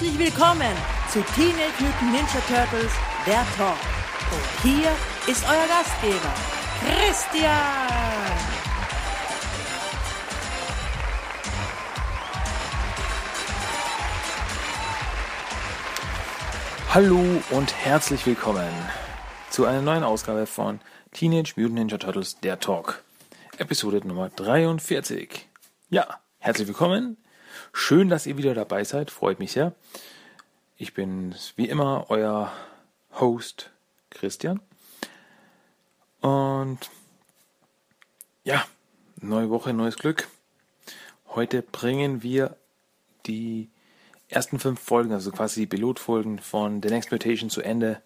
Herzlich willkommen zu Teenage Mutant Ninja Turtles, der Talk. Und hier ist euer Gastgeber, Christian. Hallo und herzlich willkommen zu einer neuen Ausgabe von Teenage Mutant Ninja Turtles, der Talk. Episode Nummer 43. Ja, herzlich willkommen. Schön, dass ihr wieder dabei seid. Freut mich sehr. Ich bin wie immer euer Host Christian. Und ja, neue Woche, neues Glück. Heute bringen wir die ersten fünf Folgen, also quasi die Pilotfolgen von The Next Mutation zu Ende.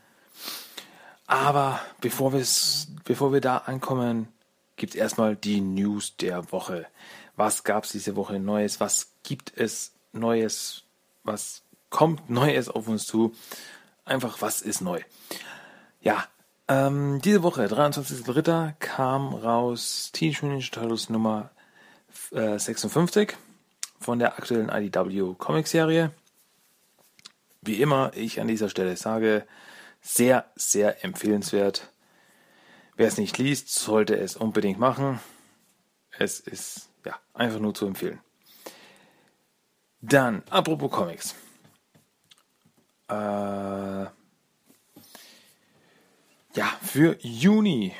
Aber bevor, bevor wir da ankommen, gibt es erstmal die News der Woche. Was gab es diese Woche Neues? Was gibt es Neues? Was kommt Neues auf uns zu? Einfach, was ist neu? Ja, ähm, diese Woche, 23.03., kam raus Teenage Mutant Turtles Nummer äh, 56 von der aktuellen IDW Comic Serie. Wie immer, ich an dieser Stelle sage, sehr, sehr empfehlenswert. Wer es nicht liest, sollte es unbedingt machen. Es ist ja einfach nur zu empfehlen. Dann, apropos Comics. Äh, ja, für Juni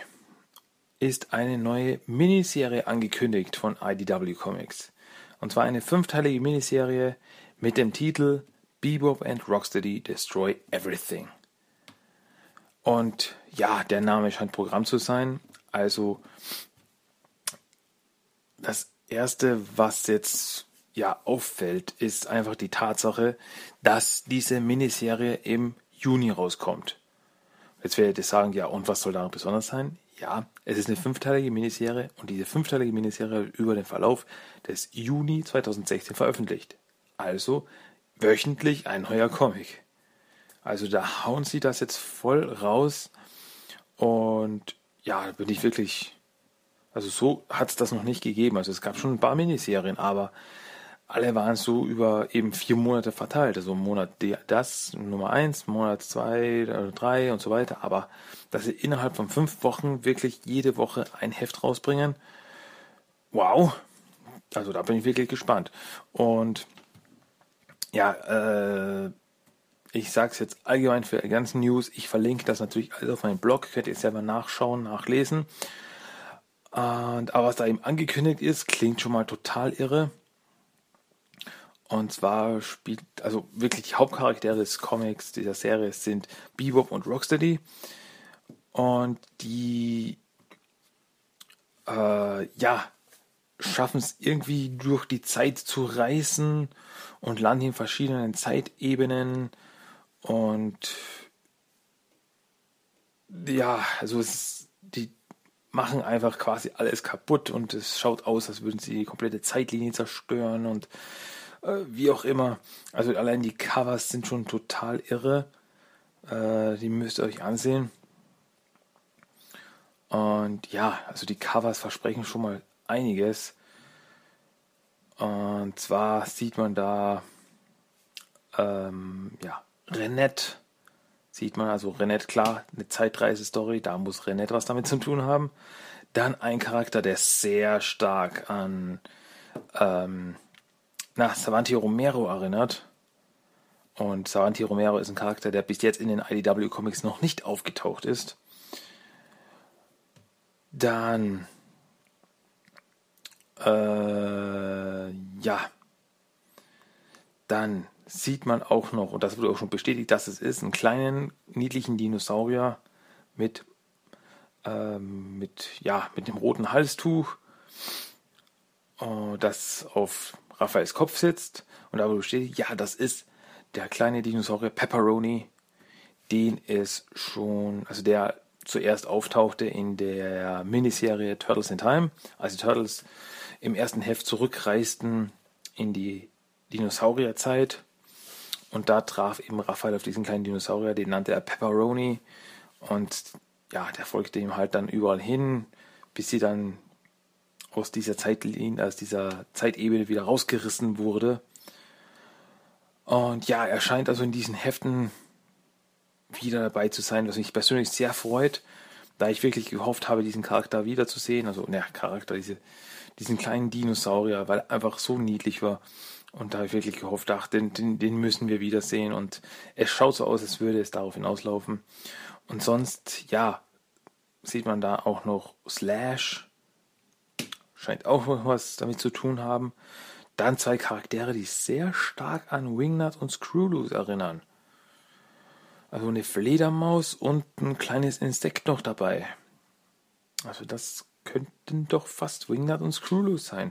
ist eine neue Miniserie angekündigt von IDW Comics. Und zwar eine fünfteilige Miniserie mit dem Titel Bebop and Rocksteady Destroy Everything. Und ja, der Name scheint Programm zu sein. Also das erste, was jetzt ja auffällt, ist einfach die Tatsache, dass diese Miniserie im Juni rauskommt. Jetzt werdet ihr sagen, ja, und was soll daran besonders sein? Ja, es ist eine fünfteilige Miniserie und diese fünfteilige Miniserie wird über den Verlauf des Juni 2016 veröffentlicht. Also wöchentlich ein neuer Comic. Also da hauen sie das jetzt voll raus. Und ja, da bin ich wirklich. Also so hat es das noch nicht gegeben. Also es gab schon ein paar Miniserien, aber alle waren so über eben vier Monate verteilt. Also Monat das, Nummer eins, Monat zwei, drei und so weiter. Aber dass sie innerhalb von fünf Wochen wirklich jede Woche ein Heft rausbringen, wow. Also da bin ich wirklich gespannt. Und ja, äh, ich sage es jetzt allgemein für die ganzen News. Ich verlinke das natürlich alles auf meinem Blog. Könnt ihr selber nachschauen, nachlesen. Und, aber was da eben angekündigt ist, klingt schon mal total irre. Und zwar spielt, also wirklich die Hauptcharaktere des Comics, dieser Serie sind Bebop und Rocksteady. Und die, äh, ja, schaffen es irgendwie durch die Zeit zu reißen und landen in verschiedenen Zeitebenen und ja, also es, die machen einfach quasi alles kaputt und es schaut aus, als würden sie die komplette Zeitlinie zerstören und äh, wie auch immer. Also allein die Covers sind schon total irre. Äh, die müsst ihr euch ansehen. Und ja, also die Covers versprechen schon mal einiges. Und zwar sieht man da ähm, ja, Renette sieht man, also Renette, klar, eine Zeitreise-Story, da muss Renette was damit zu tun haben. Dann ein Charakter, der sehr stark an ähm, na, Savanti Romero erinnert. Und Savanti Romero ist ein Charakter, der bis jetzt in den IDW Comics noch nicht aufgetaucht ist. Dann äh, ja. Dann sieht man auch noch, und das wurde auch schon bestätigt, dass es ist, einen kleinen, niedlichen Dinosaurier mit, ähm, mit, ja, mit dem roten Halstuch. äh, das auf Raphaels Kopf sitzt und da wo steht, ja, das ist der kleine Dinosaurier Pepperoni, den es schon, also der zuerst auftauchte in der Miniserie Turtles in Time, als die Turtles im ersten Heft zurückreisten in die Dinosaurierzeit. Und da traf eben Raphael auf diesen kleinen Dinosaurier, den nannte er Pepperoni. Und ja, der folgte ihm halt dann überall hin, bis sie dann aus dieser Zeitlinie, aus dieser Zeitebene wieder rausgerissen wurde. Und ja, er scheint also in diesen Heften wieder dabei zu sein, was mich persönlich sehr freut, da ich wirklich gehofft habe, diesen Charakter wiederzusehen. Also, ne, Charakter, diese, diesen kleinen Dinosaurier, weil er einfach so niedlich war. Und da habe ich wirklich gehofft, ach, den, den, den müssen wir wiedersehen. Und es schaut so aus, als würde es darauf hinauslaufen. Und sonst, ja, sieht man da auch noch Slash. Scheint auch was damit zu tun haben. Dann zwei Charaktere, die sehr stark an Wingnut und Screwloose erinnern. Also eine Fledermaus und ein kleines Insekt noch dabei. Also das könnten doch fast Wingnut und Screwloose sein,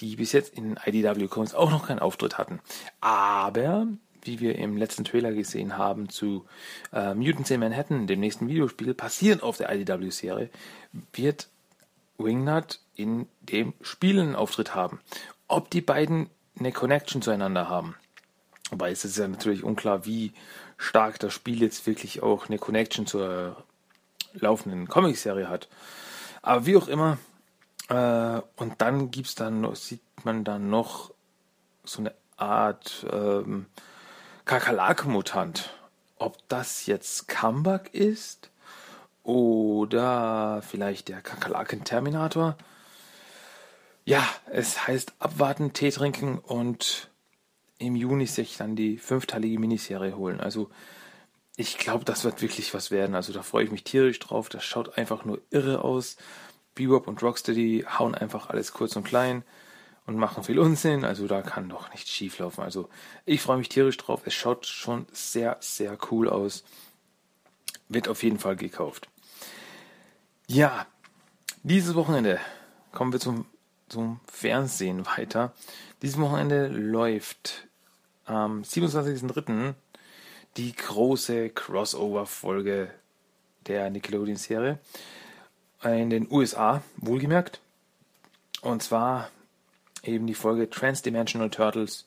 die bis jetzt in IDW Comics auch noch keinen Auftritt hatten. Aber, wie wir im letzten Trailer gesehen haben zu äh, Mutants in Manhattan, dem nächsten Videospiel, basierend auf der IDW-Serie, wird Wingnut in dem Spiel einen Auftritt haben. Ob die beiden eine Connection zueinander haben. Wobei es ist ja natürlich unklar, wie stark das Spiel jetzt wirklich auch eine Connection zur laufenden Comicserie hat. Aber wie auch immer, äh, und dann gibt's dann, sieht man dann noch so eine Art ähm, Kakerlake-Mutant. Ob das jetzt Comeback ist oder vielleicht der Kakerlaken-Terminator. Ja, es heißt abwarten, Tee trinken und im Juni sich dann die fünfteilige Miniserie holen. Also ich glaube, das wird wirklich was werden. Also da freue ich mich tierisch drauf. Das schaut einfach nur irre aus. Bebop und Rocksteady hauen einfach alles kurz und klein und machen viel Unsinn. Also da kann doch nichts schief laufen. Also ich freue mich tierisch drauf. Es schaut schon sehr, sehr cool aus. Wird auf jeden Fall gekauft. Ja, dieses Wochenende kommen wir zum, zum Fernsehen weiter. Dieses Wochenende läuft am 27.03. die große Crossover-Folge der Nickelodeon-Serie in den USA, wohlgemerkt. Und zwar eben die Folge Transdimensional Turtles,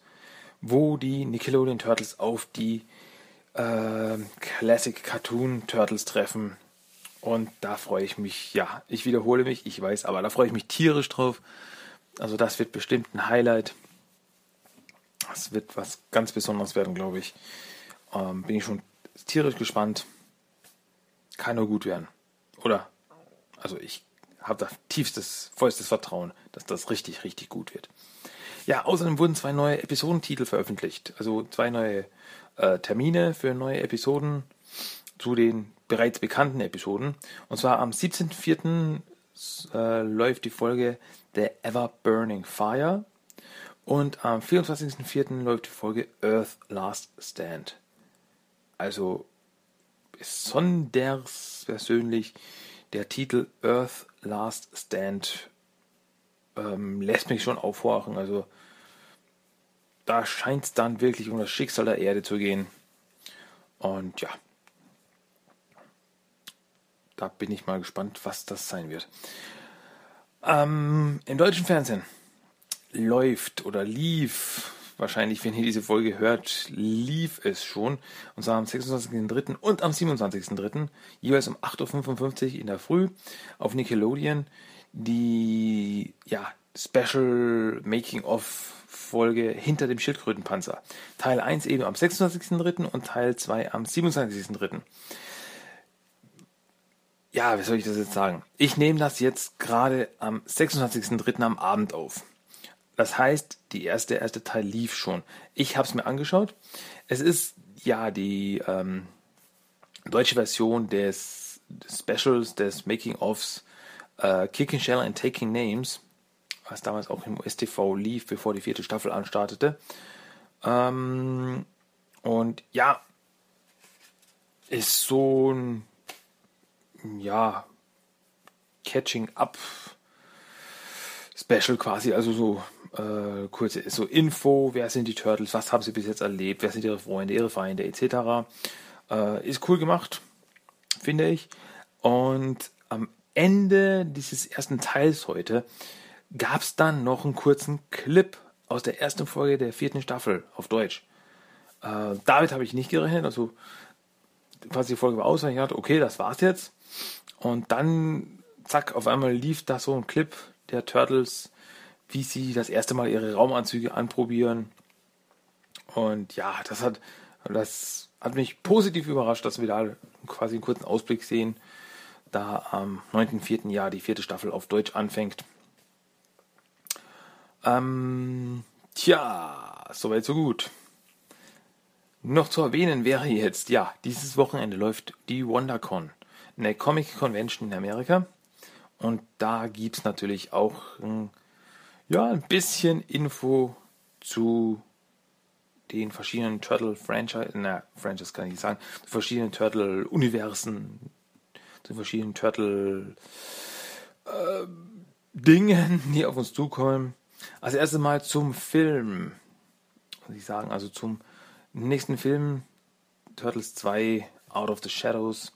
wo die Nickelodeon Turtles auf die äh, Classic Cartoon Turtles treffen. Und da freue ich mich, ja, ich wiederhole mich, ich weiß, aber da freue ich mich tierisch drauf. Also das wird bestimmt ein Highlight. Das wird was ganz Besonderes werden, glaube ich. Ähm, bin ich schon tierisch gespannt. Kann nur gut werden. Oder? Also ich habe da tiefstes, vollstes Vertrauen, dass das richtig, richtig gut wird. Ja, außerdem wurden zwei neue Episodentitel veröffentlicht. Also zwei neue äh, Termine für neue Episoden zu den bereits bekannten Episoden. Und zwar am 17.04. Äh, läuft die Folge The Ever Burning Fire und am 24.04. läuft die Folge Earth Last Stand. Also besonders persönlich der Titel Earth Last Stand ähm, lässt mich schon aufhorchen. Also da scheint es dann wirklich um das Schicksal der Erde zu gehen. Und ja, da bin ich mal gespannt, was das sein wird. Ähm, Im deutschen Fernsehen läuft oder lief, wahrscheinlich, wenn ihr diese Folge hört, lief es schon. Und zwar am 26.03. und am 27.03. jeweils um 8.55 Uhr in der Früh auf Nickelodeon die ja, Special Making-of Folge hinter dem Schildkrötenpanzer. Teil 1 eben am 26.03. und Teil 2 am 27.03. Ja, wie soll ich das jetzt sagen? Ich nehme das jetzt gerade am 26.03. am Abend auf. Das heißt, die erste, erste Teil lief schon. Ich habe es mir angeschaut. Es ist ja die ähm, deutsche Version des, des Specials, des Making-ofs äh, Kicking Shell and Taking Names, was damals auch im STV lief, bevor die vierte Staffel anstartete. Ähm, und ja, ist so ein ja, Catching Up Special quasi, also so äh, kurze so Info, wer sind die Turtles, was haben sie bis jetzt erlebt, wer sind ihre Freunde, ihre Feinde etc. Äh, ist cool gemacht, finde ich. Und am Ende dieses ersten Teils heute gab es dann noch einen kurzen Clip aus der ersten Folge der vierten Staffel auf Deutsch. Äh, damit habe ich nicht gerechnet, also quasi die Folge war aus, und ich dachte, okay, das war's jetzt. Und dann, zack, auf einmal lief da so ein Clip der Turtles, wie sie das erste Mal ihre Raumanzüge anprobieren. Und ja, das hat, das hat mich positiv überrascht, dass wir da quasi einen kurzen Ausblick sehen, da am 9.4. Jahr die vierte Staffel auf Deutsch anfängt. Ähm, tja, soweit so gut. Noch zu erwähnen wäre jetzt, ja, dieses Wochenende läuft die WonderCon, eine Comic Convention in Amerika. Und da gibt es natürlich auch ein, ja, ein bisschen Info zu den verschiedenen Turtle-Franchise, na, Franchise kann ich nicht sagen, zu verschiedenen Turtle-Universen, zu verschiedenen Turtle- äh, Dingen, die auf uns zukommen. Also erst einmal zum Film, muss ich sagen, also zum nächsten Film, Turtles 2, Out of the Shadows.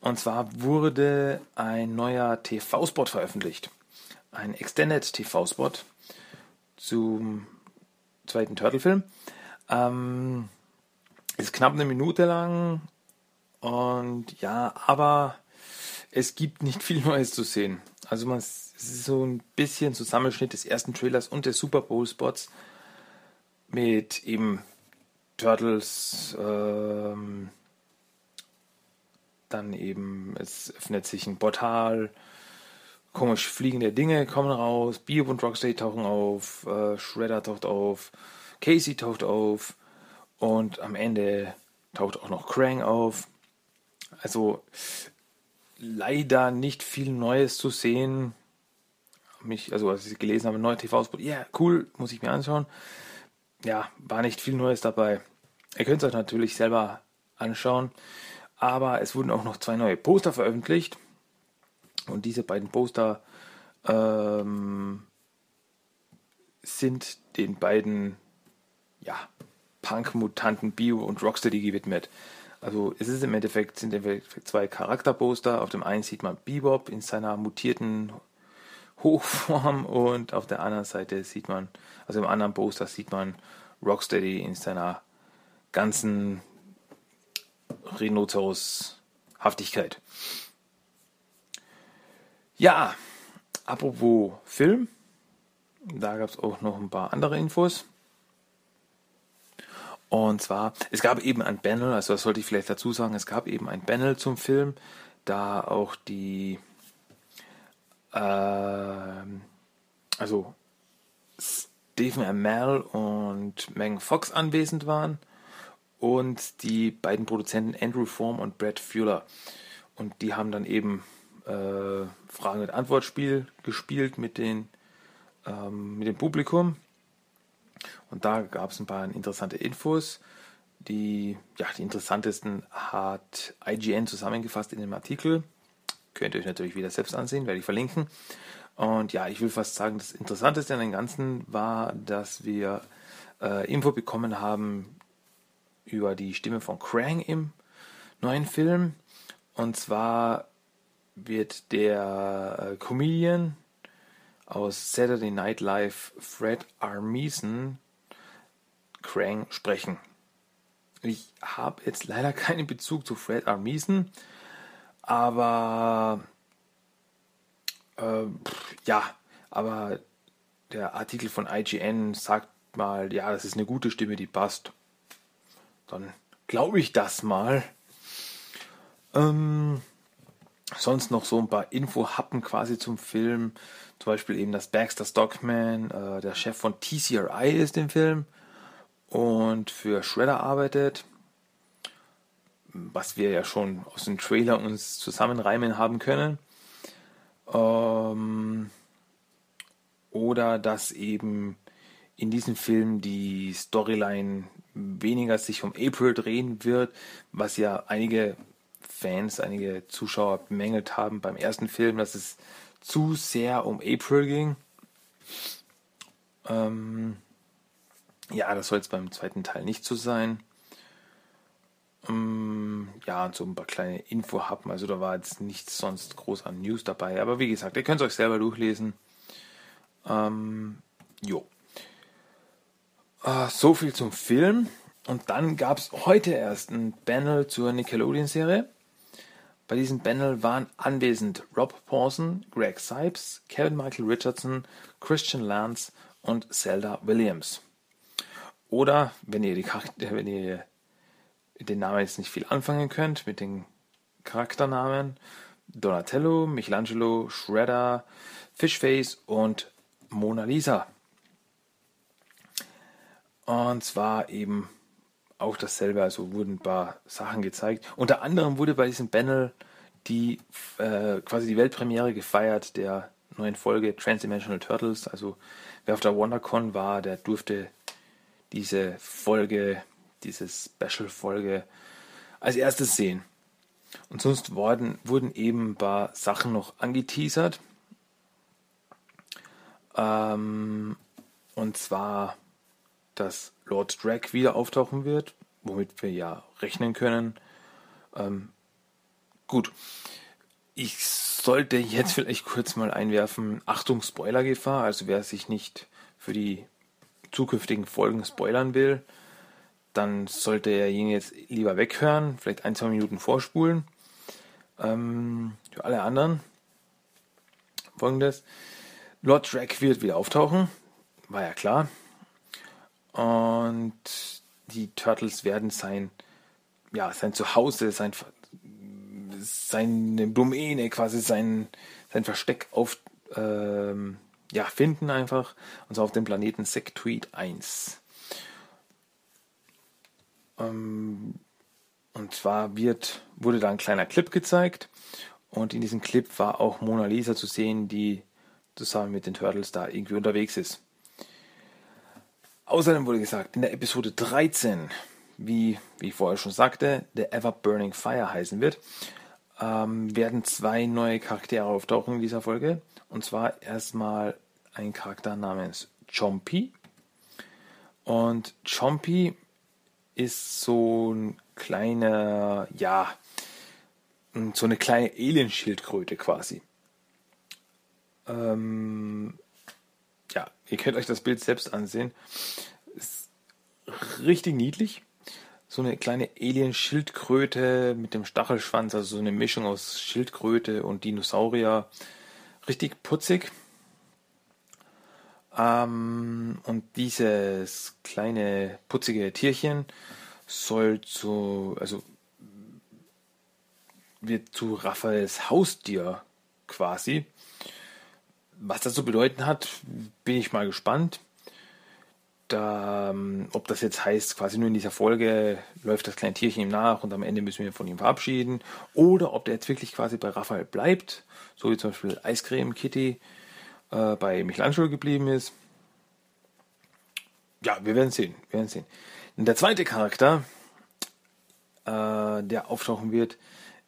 Und zwar wurde ein neuer TV-Spot veröffentlicht. Ein Extended TV-Spot zum zweiten Turtle-Film. Ähm, ist knapp eine Minute lang. Und ja, aber es gibt nicht viel Neues zu sehen. Also man, es ist so ein bisschen Zusammenschnitt des ersten Trailers und des Super Bowl Spots mit eben Turtles, ähm, dann eben, es öffnet sich ein Portal, komisch fliegende Dinge kommen raus, Bebop und Rocksteady tauchen auf, äh, Shredder taucht auf, Casey taucht auf und am Ende taucht auch noch Krang auf. Also leider nicht viel Neues zu sehen. Mich, also als ich gelesen habe, neuer TV-Spot, ja, yeah, cool, muss ich mir anschauen. Ja, war nicht viel Neues dabei. Ihr könnt es euch natürlich selber anschauen. Aber es wurden auch noch zwei neue Poster veröffentlicht. Und diese beiden Poster ähm, sind den beiden ja, Punk-Mutanten Bio und Rocksteady gewidmet. Also es ist im Endeffekt, sind im Endeffekt zwei Charakterposter. Auf dem einen sieht man Bebop in seiner mutierten Hochform und auf der anderen Seite sieht man, also im anderen Poster sieht man Rocksteady in seiner ganzen Rhinoceros-Haftigkeit. Ja, apropos Film, da gab es auch noch ein paar andere Infos. Und zwar, es gab eben ein Panel, also das sollte ich vielleicht dazu sagen, es gab eben ein Panel zum Film, da auch die, äh, also Stephen Amell und Megan Fox anwesend waren und die beiden Produzenten Andrew Form und Brad Fuller. Und die haben dann eben äh, Fragen- und Antwortspiel gespielt mit, den, ähm, mit dem Publikum. Und da gab es ein paar interessante Infos. Die, ja, die interessantesten hat IGN zusammengefasst in dem Artikel. Könnt ihr euch natürlich wieder selbst ansehen, werde ich verlinken. Und ja, ich will fast sagen, das Interessanteste an dem Ganzen war, dass wir äh, Info bekommen haben über die Stimme von Krang im neuen Film. Und zwar wird der äh, Comedian aus Saturday Night Live Fred Armisen Krang sprechen. Ich habe jetzt leider keinen Bezug zu Fred Armisen, aber äh, ja, aber der Artikel von IGN sagt mal, ja, das ist eine gute Stimme, die passt. Dann glaube ich das mal. Ähm, sonst noch so ein paar Info-Happen quasi zum Film. Zum Beispiel eben, dass Baxter Stockman äh, der Chef von TCRI ist im Film und für Shredder arbeitet. Was wir ja schon aus dem Trailer uns zusammenreimen haben können. Ähm, oder dass eben in diesem Film die Storyline weniger sich um April drehen wird, was ja einige Fans, einige Zuschauer bemängelt haben beim ersten Film, dass es zu sehr um April ging. Ähm, ja, das soll jetzt beim zweiten Teil nicht so sein. Ähm, ja, und so ein paar kleine Info haben. Also da war jetzt nichts sonst groß an News dabei. Aber wie gesagt, ihr könnt es euch selber durchlesen. Ähm, jo. Äh, so viel zum Film. Und dann gab es heute erst ein Panel zur Nickelodeon-Serie. Bei diesem Panel waren anwesend Rob Pawson, Greg Sipes, Kevin Michael Richardson, Christian Lance und Zelda Williams. Oder, wenn ihr, die Charakter, wenn ihr den Namen jetzt nicht viel anfangen könnt, mit den Charakternamen, Donatello, Michelangelo, Shredder, Fishface und Mona Lisa. Und zwar eben auch dasselbe, also wurden ein paar Sachen gezeigt. Unter anderem wurde bei diesem Panel die äh, quasi die Weltpremiere gefeiert der neuen Folge Transdimensional Turtles. Also wer auf der WonderCon war, der durfte diese Folge, diese Special-Folge als erstes sehen. Und sonst wurden, wurden eben ein paar Sachen noch angeteasert. Ähm, und zwar, dass Lord Drag wieder auftauchen wird, womit wir ja rechnen können. Ähm, gut. Ich sollte jetzt vielleicht kurz mal einwerfen, Achtung, Spoilergefahr. Also wer sich nicht für die zukünftigen Folgen spoilern will, dann sollte er ihn jetzt lieber weghören, vielleicht ein, zwei Minuten vorspulen. Ähm, für alle anderen folgendes. Lord Drag wird wieder auftauchen, war ja klar. Und die Turtles werden sein, ja, sein Zuhause, sein, seine Domäne, quasi sein, sein Versteck auf, ähm, ja, finden einfach. Und zwar auf dem Planeten Sectweed 1. Ähm, und zwar wird, wurde da ein kleiner Clip gezeigt. Und in diesem Clip war auch Mona Lisa zu sehen, die zusammen mit den Turtles da irgendwie unterwegs ist. Außerdem wurde gesagt, in der Episode 13, wie, wie ich vorher schon sagte, der Ever Burning Fire heißen wird, ähm, werden zwei neue Charaktere auftauchen in dieser Folge. Und zwar erstmal ein Charakter namens Chompy. Und Chompy ist so ein kleiner, ja, so eine kleine Alienschildkröte quasi. Ähm, ja, ihr könnt euch das Bild selbst ansehen. Ist richtig niedlich. So eine kleine Alien-Schildkröte mit dem Stachelschwanz, also so eine Mischung aus Schildkröte und Dinosaurier. Richtig putzig. Ähm, und dieses kleine putzige Tierchen soll zu, also wird zu Raphaels Haustier quasi. Was das zu bedeuten hat, bin ich mal gespannt. Da, ähm, ob das jetzt heißt, quasi nur in dieser Folge läuft das kleine Tierchen ihm nach und am Ende müssen wir von ihm verabschieden. Oder ob der jetzt wirklich quasi bei Raphael bleibt, so wie zum Beispiel Eiscreme Kitty äh, bei Michelangelo geblieben ist. Ja, wir werden sehen. Wir werden sehen. Und der zweite Charakter, äh, der auftauchen wird,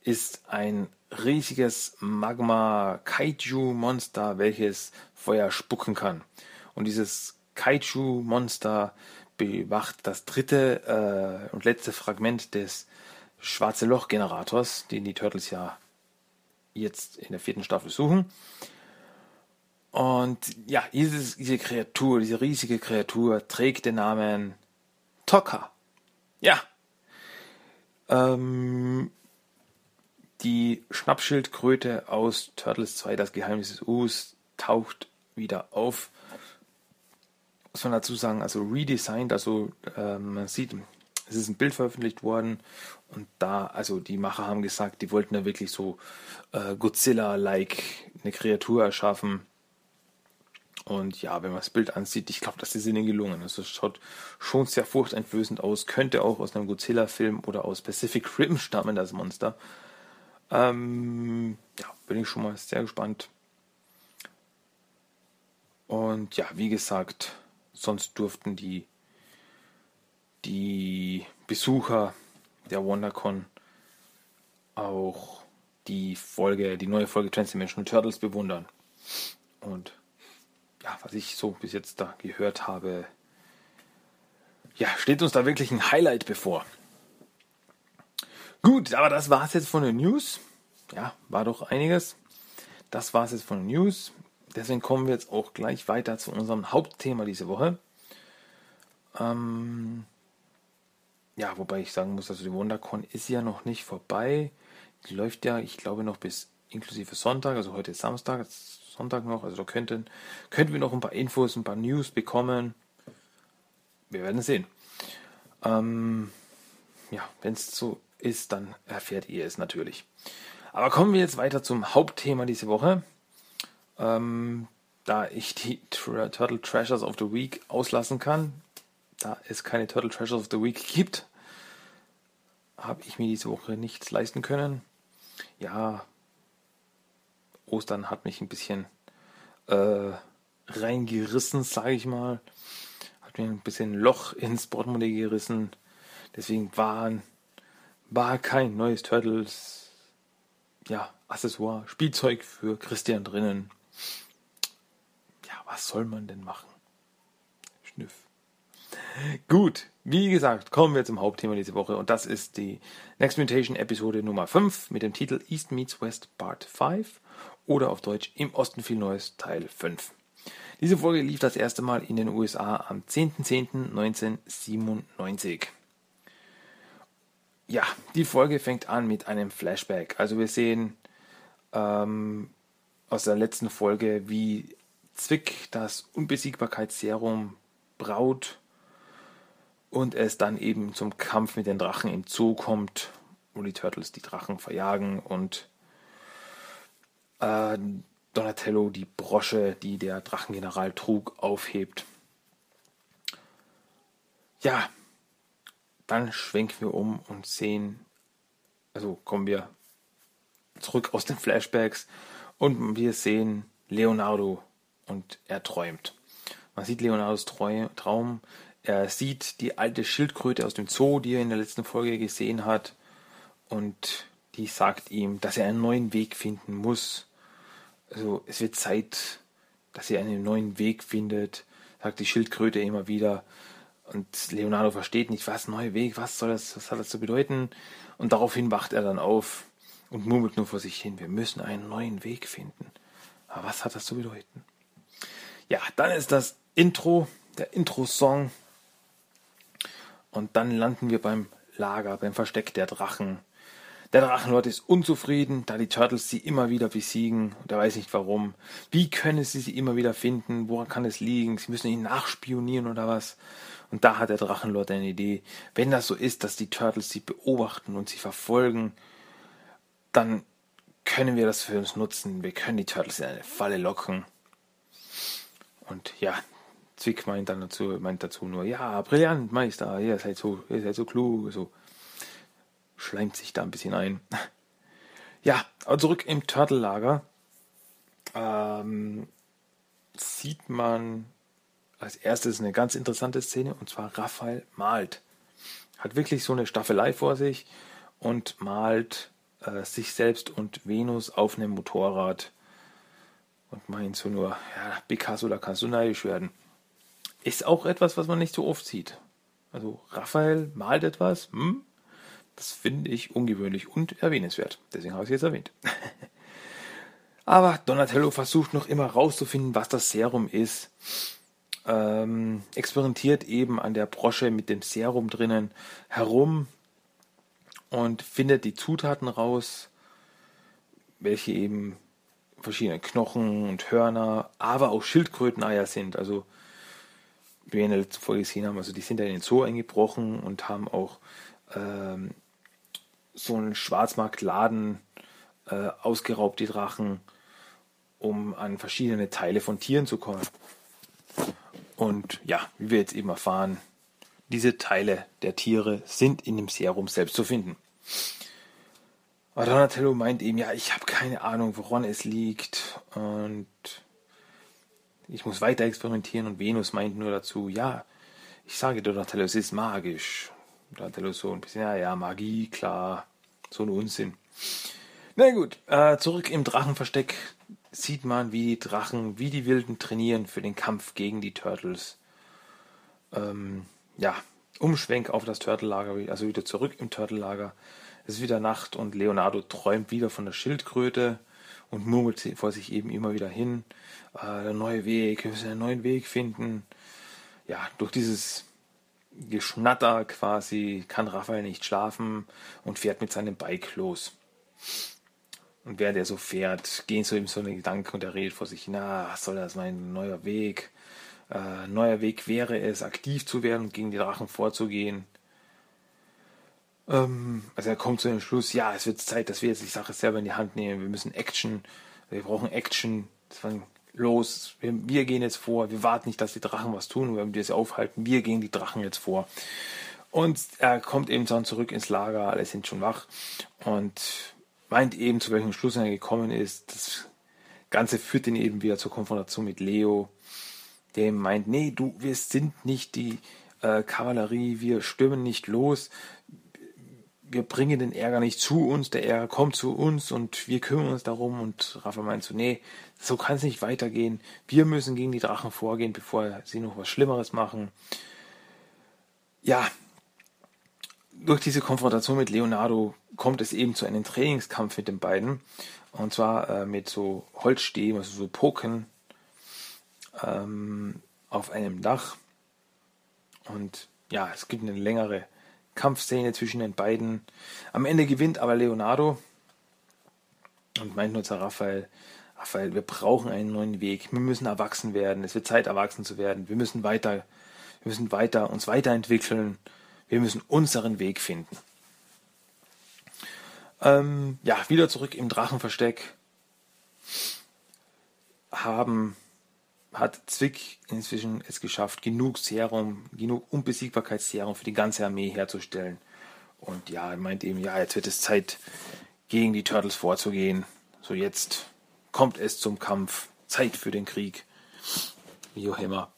ist ein riesiges Magma-Kaiju-Monster, welches Feuer spucken kann. Und dieses Kaiju-Monster bewacht das dritte äh, und letzte Fragment des Schwarze Loch-Generators, den die Turtles ja jetzt in der vierten Staffel suchen. Und ja, dieses, diese Kreatur, diese riesige Kreatur trägt den Namen Tokka. Ja. Ähm, die Schnappschildkröte aus Turtles 2, das Geheimnis des Us, taucht wieder auf. Muss man dazu sagen, also redesigned, also äh, man sieht, es ist ein Bild veröffentlicht worden und da, also die Macher haben gesagt, die wollten da wirklich so äh, Godzilla-like eine Kreatur erschaffen. Und ja, wenn man das Bild ansieht, ich glaube, das ist ihnen gelungen. Also es schaut schon sehr furchteinflößend aus, könnte auch aus einem Godzilla-Film oder aus Pacific Rim stammen, das Monster. Ähm, ja, bin ich schon mal sehr gespannt. Und ja, wie gesagt, sonst durften die, die Besucher der WonderCon auch die Folge, die neue Folge Transdimensional Turtles bewundern. Und ja, was ich so bis jetzt da gehört habe, ja, steht uns da wirklich ein Highlight bevor. Gut, aber das war es jetzt von den News. Ja, war doch einiges. Das war es jetzt von den News. Deswegen kommen wir jetzt auch gleich weiter zu unserem Hauptthema diese Woche. Ähm, ja, wobei ich sagen muss, also die WonderCon ist ja noch nicht vorbei. Die läuft ja, ich glaube, noch bis inklusive Sonntag. Also heute ist Samstag, Sonntag noch. Also da könnten, könnten wir noch ein paar Infos, ein paar News bekommen. Wir werden sehen. Ähm, ja, wenn es so ist, dann erfährt ihr es natürlich. Aber kommen wir jetzt weiter zum Hauptthema diese Woche. Ähm, da ich die Turtle Treasures of the Week auslassen kann, da es keine Turtle Treasures of the Week gibt, habe ich mir diese Woche nichts leisten können. Ja, Ostern hat mich ein bisschen äh, reingerissen, sage ich mal. Hat mir ein bisschen Loch ins Portemonnaie gerissen. Deswegen waren, war kein neues Turtles ja, Accessoire, Spielzeug für Christian drinnen. Ja, was soll man denn machen? Schnüff. Gut, wie gesagt, kommen wir zum Hauptthema diese Woche und das ist die Next Mutation Episode Nummer 5 mit dem Titel East Meets West Part 5 oder auf Deutsch Im Osten viel Neues Teil 5. Diese Folge lief das erste Mal in den USA am 10.10.1997. Ja, die Folge fängt an mit einem Flashback. Also wir sehen ähm, aus der letzten Folge, wie Zwick das Unbesiegbarkeitsserum braut und es dann eben zum Kampf mit den Drachen im Zoo kommt, wo die Turtles die Drachen verjagen und äh, Donatello die Brosche, die der Drachengeneral trug, aufhebt. Ja, dann schwenken wir um und sehen, also kommen wir zurück aus den Flashbacks und wir sehen Leonardo und er träumt. Man sieht Leonardos Traum. Er sieht die alte Schildkröte aus dem Zoo, die er in der letzten Folge gesehen hat. Und die sagt ihm, dass er einen neuen Weg finden muss. Also es wird Zeit, dass er einen neuen Weg findet, sagt die Schildkröte immer wieder. Und Leonardo versteht nicht, was, neuer Weg, was soll das, was hat das zu bedeuten? Und daraufhin wacht er dann auf und murmelt nur vor sich hin, wir müssen einen neuen Weg finden. Aber was hat das zu bedeuten? Ja, dann ist das Intro, der Intro-Song. Und dann landen wir beim Lager, beim Versteck der Drachen. Der Drachenlord ist unzufrieden, da die Turtles sie immer wieder besiegen und er weiß nicht warum. Wie können sie sie immer wieder finden? Woran kann es liegen? Sie müssen ihn nachspionieren oder was? Und da hat der Drachenlord eine Idee. Wenn das so ist, dass die Turtles sie beobachten und sie verfolgen, dann können wir das für uns nutzen. Wir können die Turtles in eine Falle locken. Und ja, Zwick meint dann dazu, meint dazu nur, ja, brillant, Meister, ihr seid so, ihr seid so klug, so schleimt sich da ein bisschen ein. Ja, aber zurück im Turtle-Lager ähm, sieht man als erstes eine ganz interessante Szene und zwar Raphael malt. Hat wirklich so eine Staffelei vor sich und malt äh, sich selbst und Venus auf einem Motorrad und meint so nur, ja, Picasso, da kannst du neidisch werden. Ist auch etwas, was man nicht so oft sieht. Also Raphael malt etwas, hm? das finde ich ungewöhnlich und erwähnenswert. Deswegen habe ich es jetzt erwähnt. Aber Donatello versucht noch immer rauszufinden, was das Serum ist ähm, experimentiert eben an der Brosche mit dem Serum drinnen herum und findet die Zutaten raus, welche eben verschiedene Knochen und Hörner, aber auch Schildkröteneier sind. Also, wie wir in der letzten Folge gesehen haben, also die sind da in den Zoo eingebrochen und haben auch ähm, so einen Schwarzmarktladen äh, ausgeraubt, die Drachen, um an verschiedene Teile von Tieren zu kommen. Und ja, wie wir jetzt eben erfahren, diese Teile der Tiere sind in dem Serum selbst zu finden. Aber Donatello meint eben, ja, ich habe keine Ahnung, woran es liegt und ich muss weiter experimentieren und Venus meint nur dazu, ja, ich sage Donatello, es ist magisch. Donatello so ein bisschen, ja, ja, Magie, klar, so ein Unsinn. Na gut, äh, zurück im Drachenversteck. Sieht man, wie die Drachen, wie die Wilden trainieren für den Kampf gegen die Turtles. Ähm, ja, Umschwenk auf das Turtellager, also wieder zurück im Turtellager. Es ist wieder Nacht und Leonardo träumt wieder von der Schildkröte und murmelt vor sich eben immer wieder hin. Äh, der neue Weg, wir müssen einen neuen Weg finden. Ja, durch dieses Geschnatter quasi kann Raphael nicht schlafen und fährt mit seinem Bike los. Und während er so fährt, gehen so ihm so eine Gedanken und er redet vor sich, na, was soll das mein neuer Weg? Äh, neuer Weg wäre es, aktiv zu werden und gegen die Drachen vorzugehen. Ähm, also er kommt zu dem Schluss, ja, es wird Zeit, dass wir jetzt die Sache selber in die Hand nehmen. Wir müssen Action, wir brauchen Action. los, wir, wir, gehen jetzt vor, wir warten nicht, dass die Drachen was tun, wenn wir sie aufhalten, wir gehen die Drachen jetzt vor. Und er kommt eben dann zurück ins Lager, alle sind schon wach und meint eben, zu welchem Schluss er gekommen ist. Das Ganze führt ihn eben wieder zur Konfrontation mit Leo, der meint, nee, du, wir sind nicht die äh, Kavallerie, wir stürmen nicht los, wir bringen den Ärger nicht zu uns, der Ärger kommt zu uns und wir kümmern uns darum. Und Rafa meint so, nee, so kann es nicht weitergehen. Wir müssen gegen die Drachen vorgehen, bevor sie noch was Schlimmeres machen. Ja, durch diese Konfrontation mit Leonardo kommt es eben zu einem Trainingskampf mit den beiden. Und zwar äh, mit so Holzstäben, also so Poken ähm, auf einem Dach. Und ja, es gibt eine längere Kampfszene zwischen den beiden. Am Ende gewinnt aber Leonardo und meint nur zu Raphael, Raphael, wir brauchen einen neuen Weg. Wir müssen erwachsen werden. Es wird Zeit, erwachsen zu werden. Wir müssen weiter, wir müssen weiter, uns weiterentwickeln. Wir müssen unseren Weg finden. Ähm, ja, wieder zurück im Drachenversteck haben hat Zwick inzwischen es geschafft, genug Serum, genug Unbesiegbarkeitsserum für die ganze Armee herzustellen. Und ja, er meint eben, ja, jetzt wird es Zeit, gegen die Turtles vorzugehen. So jetzt kommt es zum Kampf. Zeit für den Krieg. Wie auch immer.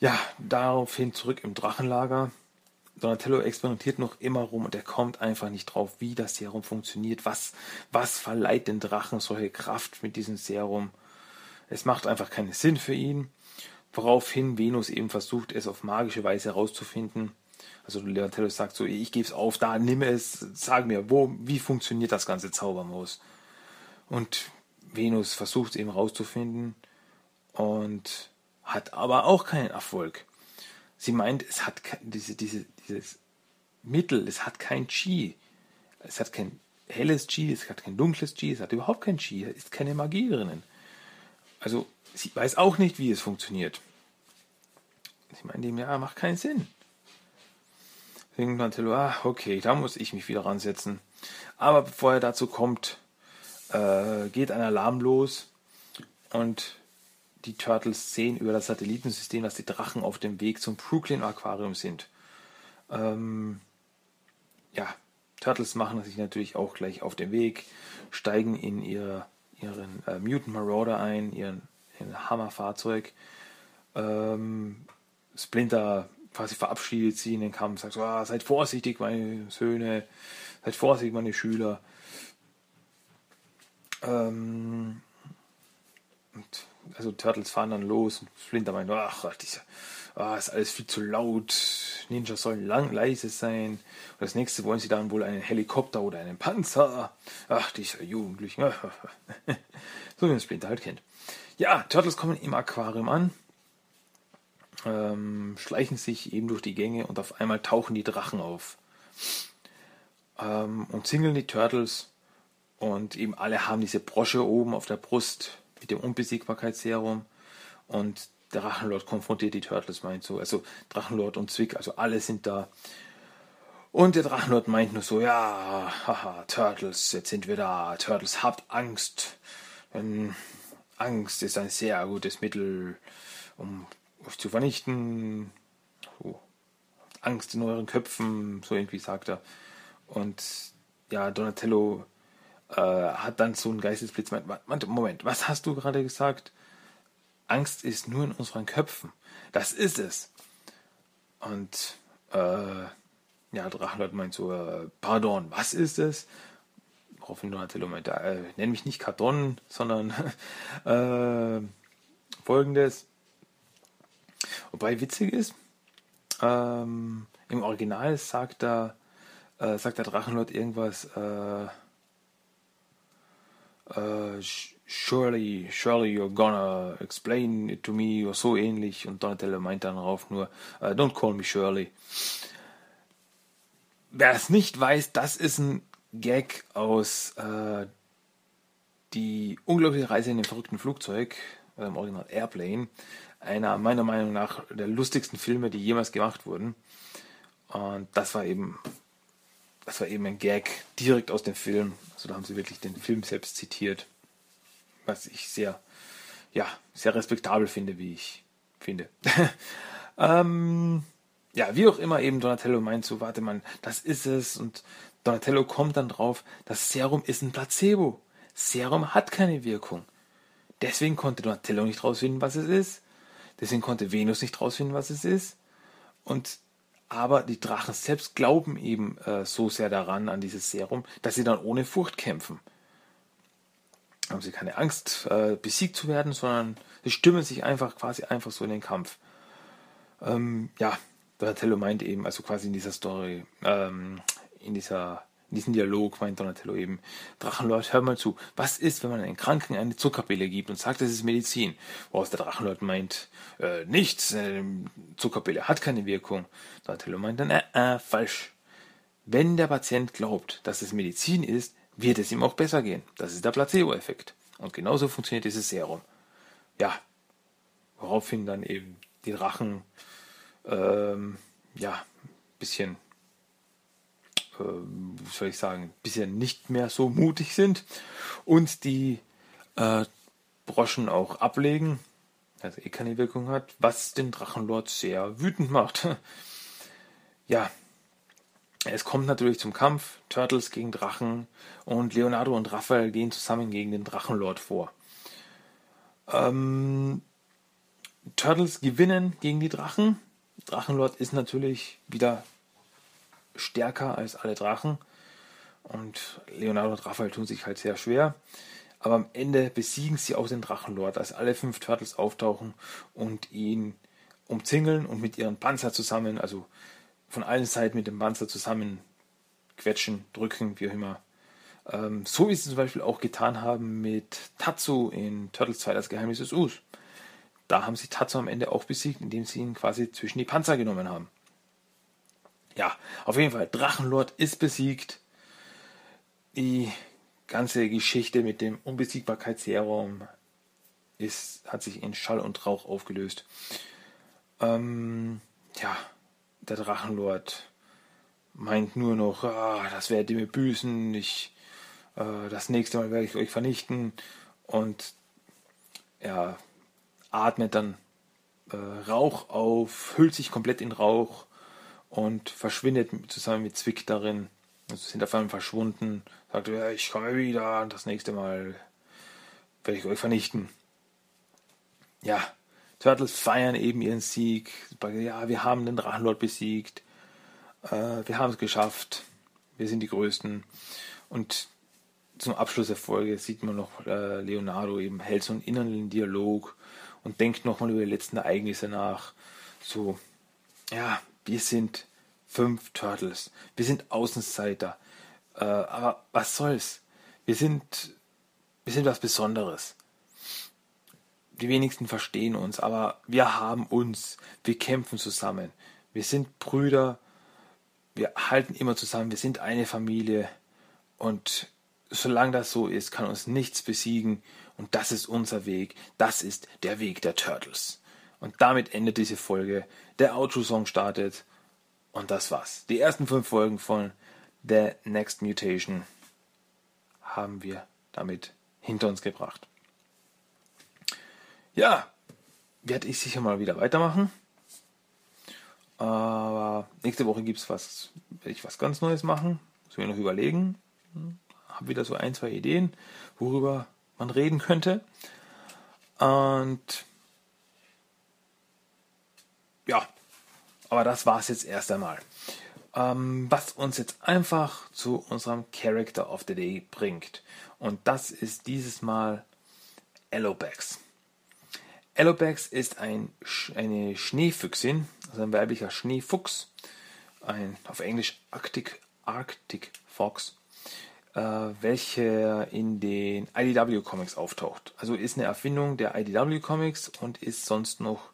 Ja, daraufhin zurück im Drachenlager. Donatello experimentiert noch immer rum und er kommt einfach nicht drauf, wie das Serum funktioniert. Was, was verleiht den Drachen solche Kraft mit diesem Serum? Es macht einfach keinen Sinn für ihn. Woraufhin Venus eben versucht, es auf magische Weise herauszufinden. Also Leontello sagt so, ich gebe es auf, da nimm es, sag mir, wo, wie funktioniert das ganze Zaubermaus? Und Venus versucht es eben herauszufinden und hat aber auch keinen Erfolg. Sie meint, es hat diese, diese, dieses Mittel, es hat kein Chi. Es hat kein helles Chi, es hat kein dunkles Chi, es hat überhaupt kein Chi, es ist keine Magie drinnen. Also sie weiß auch nicht, wie es funktioniert. Ich meine dem, ja, macht keinen Sinn. Deswegen Mantello, ah, okay, da muss ich mich wieder ransetzen. Aber bevor er dazu kommt, äh, geht ein Alarm los und die Turtles sehen über das Satellitensystem, dass die Drachen auf dem Weg zum Brooklyn Aquarium sind. Ähm, ja, Turtles machen sich natürlich auch gleich auf den Weg, steigen in ihr ihren äh, Mutant Marauder ein, ihren, ihren Hammerfahrzeug. Ähm, Splinter quasi verabschiedet sie in den Kampf, sagt so, ah, seid vorsichtig, meine Söhne, seid vorsichtig, meine Schüler. Ähm, und also Turtles fahren dann los und Splinter meint, ach, diese, ah, ist alles viel zu laut, Ninja sollen lang, leise sein. Und das nächste wollen sie dann wohl einen Helikopter oder einen Panzer. Ach, diese Jugendlichen. so wie man Splinter halt kennt. Ja, Turtles kommen im Aquarium an, ähm, schleichen sich eben durch die Gänge und auf einmal tauchen die Drachen auf. Ähm, und zingeln die Turtles und eben alle haben diese Brosche oben auf der Brust mit dem Unbesiegbarkeitsserum und der Drachenlord konfrontiert die Turtles, meint so. Also Drachenlord und Zwick, also alle sind da. Und der Drachenlord meint nur so, ja, haha, Turtles, jetzt sind wir da. Turtles, habt Angst. Denn Angst ist ein sehr gutes Mittel, um euch zu vernichten. So. Angst in euren Köpfen, so irgendwie sagt er. Und ja, Donatello äh, hat dann so einen Geistesblitz. Moment, was hast du gerade gesagt? Angst ist nur in unseren Köpfen. Das ist es. Und äh, ja, Drachenlord meint so, äh, pardon, was ist es? woraufhin Donatello meinte, äh, nenn mich nicht Karton, sondern äh, folgendes. Wobei witzig ist, ähm, im Original sagt er, äh, sagt der Drachenlord irgendwas, äh, äh, surely, surely you're gonna explain it to me oder so ähnlich und Donatello meint dann darauf nur, uh, don't call me Shirley. Wer es nicht weiß, das ist ein Gag aus äh, die unglaubliche Reise in dem verrückten Flugzeug, oder im Original Airplane, einer meiner Meinung nach der lustigsten Filme, die jemals gemacht wurden. Und das war eben, das war eben ein Gag direkt aus dem Film. Also da haben sie wirklich den Film selbst zitiert, was ich sehr, ja, sehr respektabel finde, wie ich finde. ähm, ja, wie auch immer eben Donatello meint so, warte mal, das ist es und Donatello kommt dann drauf, das Serum ist ein Placebo. Serum hat keine Wirkung. Deswegen konnte Donatello nicht rausfinden, was es ist. Deswegen konnte Venus nicht rausfinden, was es ist. Und aber die Drachen selbst glauben eben äh, so sehr daran, an dieses Serum, dass sie dann ohne Furcht kämpfen. Haben sie keine Angst, äh, besiegt zu werden, sondern sie stimmen sich einfach quasi einfach so in den Kampf. Ähm, ja, Donatello meint eben, also quasi in dieser Story, ähm, in dieser in diesem Dialog meint Donatello eben, Drachenlord, hör mal zu, was ist, wenn man einen Kranken eine Zuckerpille gibt und sagt, das ist Medizin? Woraus der Drachenlord meint, äh, nichts, äh, Zuckerpille hat keine Wirkung. Donatello meint dann, äh, äh, falsch. Wenn der Patient glaubt, dass es Medizin ist, wird es ihm auch besser gehen. Das ist der Placebo-Effekt. Und genauso funktioniert dieses Serum. Ja, woraufhin dann eben die Drachen, ähm, ja, bisschen äh, soll ich sagen, bisher nicht mehr so mutig sind und die äh, Broschen auch ablegen, also eh keine Wirkung hat, was den Drachenlord sehr wütend macht. ja, es kommt natürlich zum Kampf, Turtles gegen Drachen und Leonardo und Raphael gehen zusammen gegen den Drachenlord vor. Ähm, Turtles gewinnen gegen die Drachen. Drachenlord ist natürlich wieder stärker als alle Drachen. Und Leonardo und Raphael tun sich halt sehr schwer. Aber am Ende besiegen sie auch den Drachenlord, als alle fünf Turtles auftauchen und ihn umzingeln und mit ihren Panzer zusammen, also von allen Seiten mit dem Panzer zusammen quetschen, drücken, wie auch immer. Ähm, so wie sie zum Beispiel auch getan haben mit Tatsu in Turtles 2, das Geheimnis des Us. Da haben sie Tatsu am Ende auch besiegt, indem sie ihn quasi zwischen die Panzer genommen haben ja, auf jeden Fall, Drachenlord ist besiegt. Die ganze Geschichte mit dem Unbesiegbarkeitsserum ist, hat sich in Schall und Rauch aufgelöst. Ähm, ja, der Drachenlord meint nur noch, ah, das werdet ihr mir büßen, ich, äh, das nächste Mal werde ich euch vernichten und er atmet dann äh, Rauch auf, hüllt sich komplett in Rauch und verschwindet zusammen mit Zwick darin. Also sind auf einmal verschwunden, sagt, ja, ich komme wieder und das nächste Mal werde ich euch vernichten. Ja, Turtles feiern eben ihren Sieg. Ja, wir haben den Drachenlord besiegt. Äh, wir haben es geschafft. Wir sind die Größten. Und zum Abschluss der Folge sieht man noch äh, Leonardo eben hält so einen inneren Dialog und denkt nochmal über die letzten Ereignisse nach. So, ja, wir sind fünf Turtles. Wir sind Außenseiter. Äh, aber was soll's? Wir sind, wir sind was Besonderes. Die wenigsten verstehen uns, aber wir haben uns. Wir kämpfen zusammen. Wir sind Brüder. Wir halten immer zusammen. Wir sind eine Familie. Und solange das so ist, kann uns nichts besiegen. Und das ist unser Weg. Das ist der Weg der Turtles. Und damit endet diese Folge. Der Outro-Song startet. Und das war's. Die ersten fünf Folgen von The Next Mutation haben wir damit hinter uns gebracht. Ja, werde ich sicher mal wieder weitermachen. Aber nächste Woche gibt's was, werde ich was ganz Neues machen. Muss mir noch überlegen. Habe wieder so ein, zwei Ideen, worüber man reden könnte. Und ja, aber das war es jetzt erst einmal. Ähm, was uns jetzt einfach zu unserem Character of the Day bringt. Und das ist dieses Mal Allobax. Allobax ist ein, eine Schneefüchsin, also ein weiblicher Schneefuchs, ein auf Englisch Arctic, Arctic Fox, äh, welche in den IDW Comics auftaucht. Also ist eine Erfindung der IDW Comics und ist sonst noch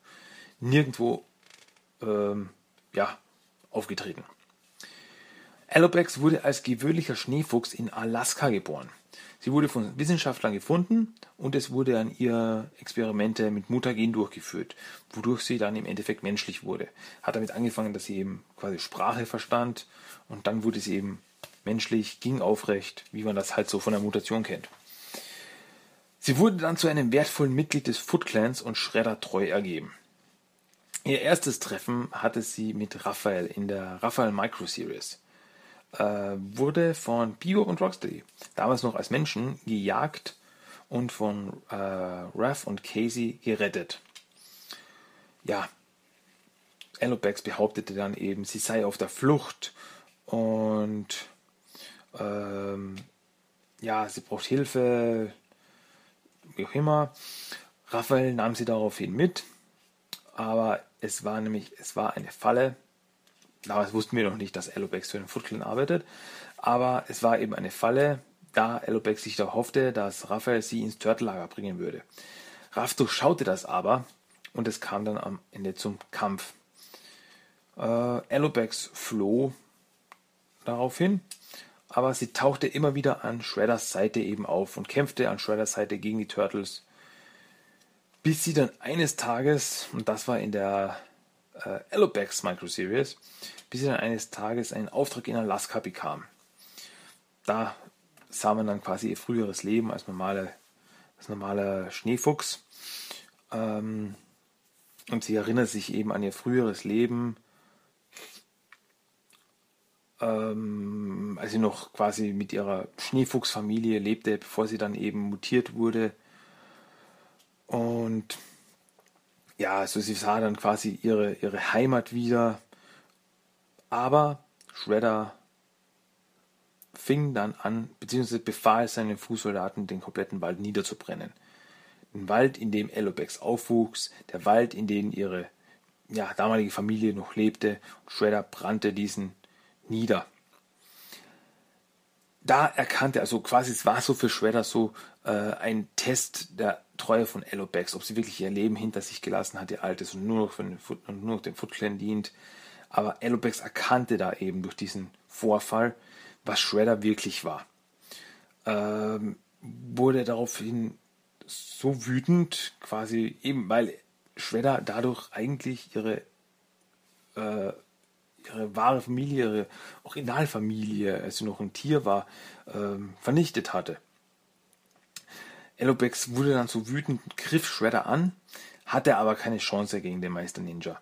nirgendwo ähm, ja, aufgetreten. Allobax wurde als gewöhnlicher Schneefuchs in Alaska geboren. Sie wurde von Wissenschaftlern gefunden und es wurde an ihr Experimente mit Mutagen durchgeführt, wodurch sie dann im Endeffekt menschlich wurde. Hat damit angefangen, dass sie eben quasi Sprache verstand und dann wurde sie eben menschlich, ging aufrecht, wie man das halt so von der Mutation kennt. Sie wurde dann zu einem wertvollen Mitglied des Foot Clans und Shredder treu ergeben. Ihr erstes Treffen hatte sie mit Raphael in der Raphael Micro Series äh, wurde von Bio und Rocksteady, damals noch als Menschen, gejagt und von äh, Raph und Casey gerettet. Ja, Allobax behauptete dann eben, sie sei auf der Flucht und ähm, ja, sie braucht Hilfe, wie auch immer. Raphael nahm sie daraufhin mit, aber es war nämlich, es war eine Falle Damals wussten wir noch nicht, dass Allobex für den Foot Clan arbeitet, aber es war eben eine Falle, da Allobex sich da hoffte, dass Raphael sie ins Turtellager bringen würde. Raff durchschaute das aber und es kam dann am Ende zum Kampf. Äh, Allobex floh daraufhin, aber sie tauchte immer wieder an Shredders Seite eben auf und kämpfte an Shredders Seite gegen die Turtles, bis sie dann eines Tages, und das war in der äh, Allobex Micro Series, bis sie dann eines Tages einen Auftrag in Alaska bekam. Da sah man dann quasi ihr früheres Leben als normale, als normaler Schneefuchs. Ähm, und sie erinnert sich eben an ihr früheres Leben, ähm, als sie noch quasi mit ihrer Schneefuchsfamilie lebte, bevor sie dann eben mutiert wurde. Und ja, also sie sah dann quasi ihre, ihre Heimat wieder. Aber Shredder fing dann an, beziehungsweise befahl seinen Fußsoldaten, den kompletten Wald niederzubrennen. Den Wald, in dem Elobex aufwuchs, der Wald, in dem ihre ja, damalige Familie noch lebte. Und Shredder brannte diesen nieder. Da erkannte, also quasi es war so für Shredder so äh, ein Test der Treue von Elobex, ob sie wirklich ihr Leben hinter sich gelassen hat, ihr altes und nur noch, den Foot, und nur noch dem Foot Clan dient. Aber Elobex erkannte da eben durch diesen Vorfall, was Shredder wirklich war. Ähm, wurde daraufhin so wütend, quasi eben, weil Shredder dadurch eigentlich ihre, äh, ihre wahre Familie, ihre Originalfamilie, als sie noch ein Tier war, ähm, vernichtet hatte. Elobex wurde dann so wütend, griff Shredder an, hatte aber keine Chance gegen den Meister Ninja.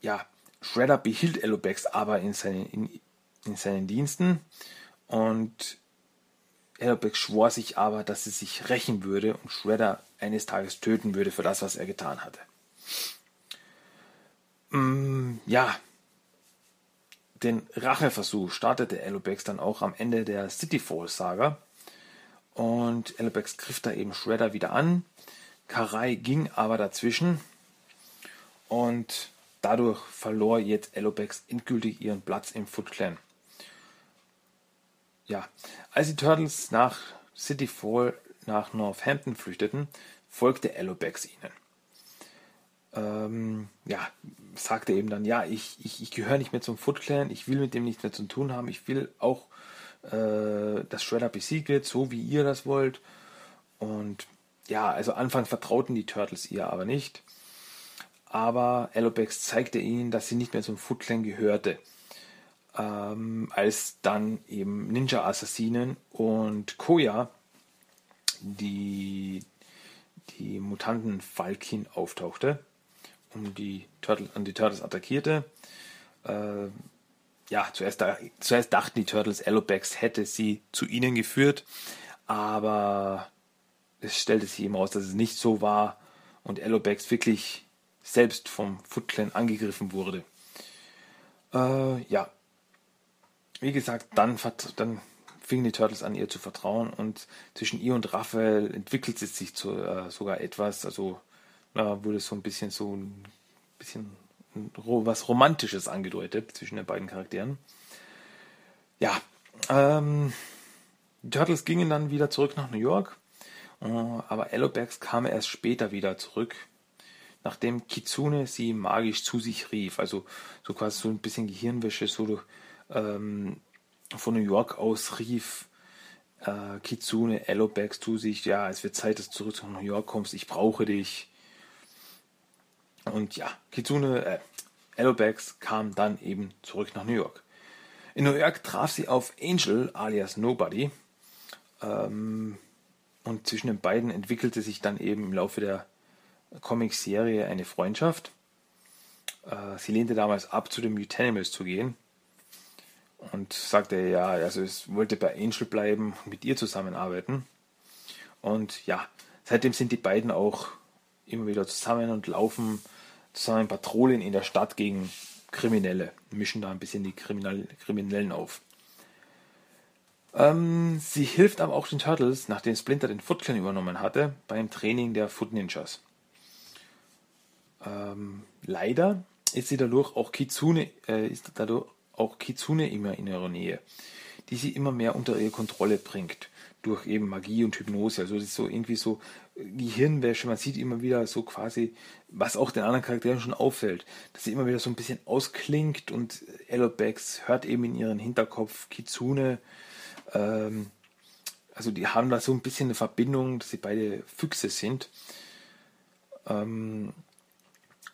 Ja, Shredder behielt Elobex aber in seinen, in, in seinen Diensten und Elobex schwor sich aber, dass sie sich rächen würde und Shredder eines Tages töten würde für das, was er getan hatte. Mm, ja, den Racheversuch startete Elobex dann auch am Ende der Cityfall-Saga und Elobex griff da eben Shredder wieder an. Karai ging aber dazwischen und dadurch verlor jetzt Elobex endgültig ihren Platz im Foot Clan. Ja, als die Turtles nach City Fall nach Northampton flüchteten, folgte Elobex ihnen. Ähm, ja, sagte eben dann, ja, ich, ich, ich gehöre nicht mehr zum Foot Clan, ich will mit dem nichts mehr zu tun haben, ich will auch äh, das Shredder besiegt so wie ihr das wollt. Und ja, also Anfang vertrauten die Turtles ihr aber nicht. Aber Allobex zeigte ihnen, dass sie nicht mehr zum Foot Clan gehörte. Ähm, als dann eben Ninja-Assassinen und Koya die, die Mutanten Falkin auftauchte, um die Turtle, an die Turtles attackierte. Äh, ja, zuerst, zuerst dachten die Turtles, Allobex hätte sie zu ihnen geführt, aber es stellte sich eben raus, dass es nicht so war und Allobex wirklich selbst vom Foot Clan angegriffen wurde. Äh, ja. Wie gesagt, dann, dann fingen die Turtles an, ihr zu vertrauen und zwischen ihr und Raphael entwickelt es sich zu, äh, sogar etwas. Also da wurde so ein bisschen so ein bisschen was Romantisches angedeutet zwischen den beiden Charakteren. Ja, ähm, die Turtles gingen dann wieder zurück nach New York, äh, aber Allobax kam erst später wieder zurück, nachdem Kitsune sie magisch zu sich rief. Also so quasi so ein bisschen Gehirnwäsche, so ähm, von New York aus rief äh, Kitsune Allobax zu sich, ja, es wird Zeit, dass du zurück nach New York kommst, ich brauche dich. Und ja, Kitsune, äh, Allobax kam dann eben zurück nach New York. In New York traf sie auf Angel alias Nobody. Ähm, und zwischen den beiden entwickelte sich dann eben im Laufe der Comic-Serie eine Freundschaft. Äh, sie lehnte damals ab, zu den Mutanimals zu gehen und sagte, ja, also es wollte bei Angel bleiben und mit ihr zusammenarbeiten. Und ja, seitdem sind die beiden auch immer wieder zusammen und laufen zusammen Patrouillen in der Stadt gegen Kriminelle, mischen da ein bisschen die Kriminellen auf. Ähm, sie hilft aber auch den Turtles, nachdem Splinter den Foot Clan übernommen hatte, beim Training der Foot Ninjas. Ähm, leider ist sie dadurch auch Kitsune, äh, ist dadurch auch Kitsune immer in ihrer Nähe, die sie immer mehr unter ihre Kontrolle bringt durch eben Magie und Hypnose. Also das ist so irgendwie so Gehirnwäsche. Man sieht immer wieder so quasi, was auch den anderen Charakteren schon auffällt, dass sie immer wieder so ein bisschen ausklingt und Elobex hört eben in ihren Hinterkopf Kitsune. Ähm, also die haben da so ein bisschen eine Verbindung, dass sie beide Füchse sind. Ähm,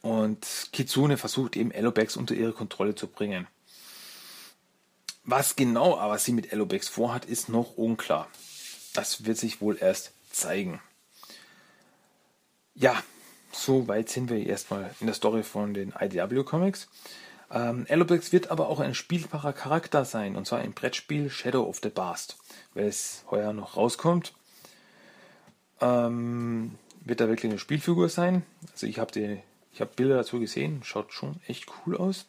und Kitsune versucht eben Elobex unter ihre Kontrolle zu bringen. Was genau aber sie mit Elobex vorhat, ist noch unklar. Das wird sich wohl erst zeigen. Ja, so weit sind wir erstmal in der Story von den IDW Comics. Ähm, Elobex wird aber auch ein spielbarer Charakter sein, und zwar im Brettspiel Shadow of the Bast, es heuer noch rauskommt. Ähm, wird da wirklich eine Spielfigur sein. Also ich habe habe Bilder dazu gesehen, schaut schon echt cool aus.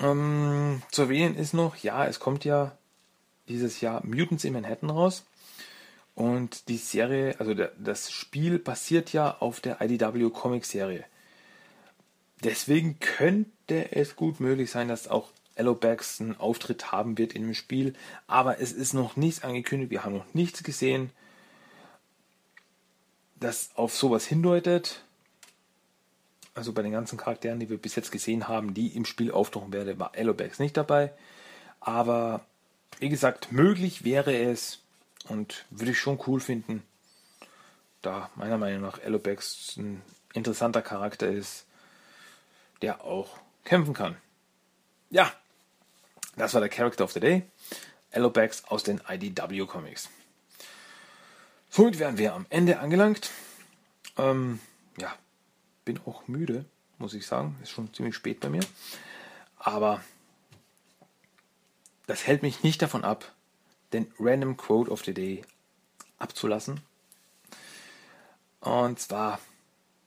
Ähm, zu erwähnen ist noch, ja, es kommt ja dieses Jahr Mutants in Manhattan raus. Und die Serie, also der, das Spiel basiert ja auf der IDW Comic Serie. Deswegen könnte es gut möglich sein, dass auch Allobax einen Auftritt haben wird in dem Spiel. Aber es ist noch nichts angekündigt. Wir haben noch nichts gesehen, das auf sowas hindeutet also bei den ganzen Charakteren, die wir bis jetzt gesehen haben, die im Spiel auftauchen werden, war Allobax nicht dabei. Aber wie gesagt, möglich wäre es und würde ich schon cool finden, da meiner Meinung nach Allobax ein interessanter Charakter ist, der auch kämpfen kann. Ja, das war der Character of the Day. Allobax aus den IDW Comics. Somit wären wir am Ende angelangt. Ähm, ja, bin auch müde, muss ich sagen. Ist schon ziemlich spät bei mir. Aber das hält mich nicht davon ab, den Random Quote of the Day abzulassen. Und zwar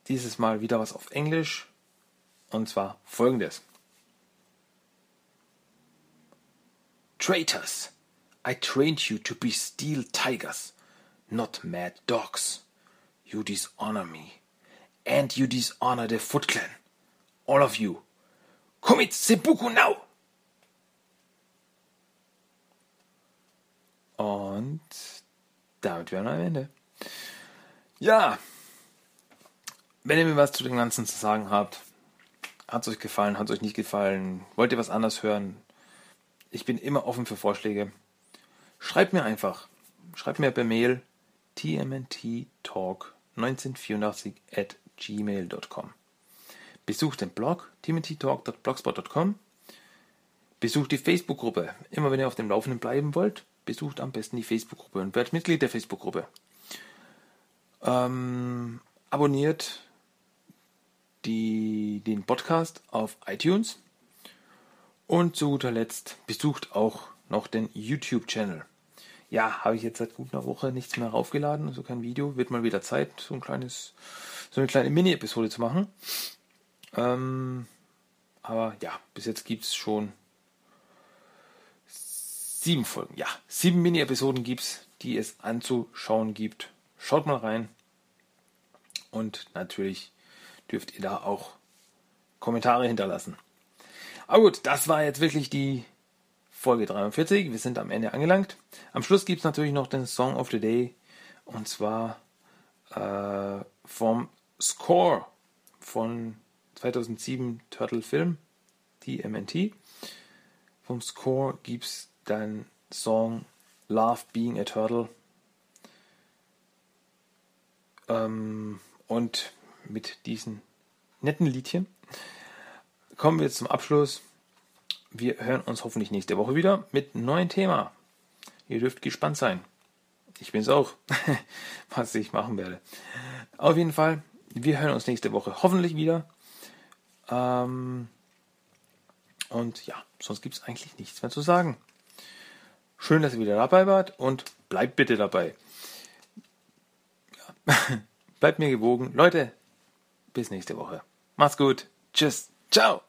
dieses Mal wieder was auf Englisch. Und zwar folgendes. Traitors, I trained you to be steel tigers, not mad dogs. You dishonor me and you dishonor the Foot Clan. All of you. Commit seppuku now! Und damit wären wir am Ende. Ja, wenn ihr mir was zu dem Ganzen zu sagen habt, hat es euch gefallen, hat es euch nicht gefallen, wollt ihr was anders hören, ich bin immer offen für Vorschläge. Schreibt mir einfach. Schreibt mir per Mail tmnttalk1984 at gmail.com. Besucht den Blog timothytalk.blogspot.com. Besucht die Facebook-Gruppe. Immer wenn ihr auf dem Laufenden bleiben wollt, besucht am besten die Facebook-Gruppe und werdet Mitglied der Facebook-Gruppe. Ähm, abonniert die, den Podcast auf iTunes. Und zu guter Letzt besucht auch noch den YouTube-Channel. Ja, habe ich jetzt seit gut einer Woche nichts mehr raufgeladen, also kein Video. Wird mal wieder Zeit, so ein kleines so eine kleine Mini-Episode zu machen. Ähm, Aber ja, bis jetzt gibt es schon sieben Folgen. Ja, sieben Mini-Episoden gibt es, die es anzuschauen gibt. Schaut mal rein. Und natürlich dürft ihr da auch Kommentare hinterlassen. Aber gut, das war jetzt wirklich die Folge 43. Wir sind am Ende angelangt. Am Schluss gibt es natürlich noch den Song of the Day. Und zwar äh, vom Score von 2007 Turtle Film, die MNT. Vom Score gibt es dann Song Love Being a Turtle. Ähm, und mit diesen netten Liedchen kommen wir zum Abschluss. Wir hören uns hoffentlich nächste Woche wieder mit einem neuen Thema. Ihr dürft gespannt sein. Ich bin es auch, was ich machen werde. Auf jeden Fall, wir hören uns nächste Woche hoffentlich wieder. Ähm, und ja, sonst gibt es eigentlich nichts mehr zu sagen. Schön, dass ihr wieder dabei wart und bleibt bitte dabei. Ja. bleibt mir gewogen. Leute, bis nächste Woche. Macht's gut. Tschüss. Ciao.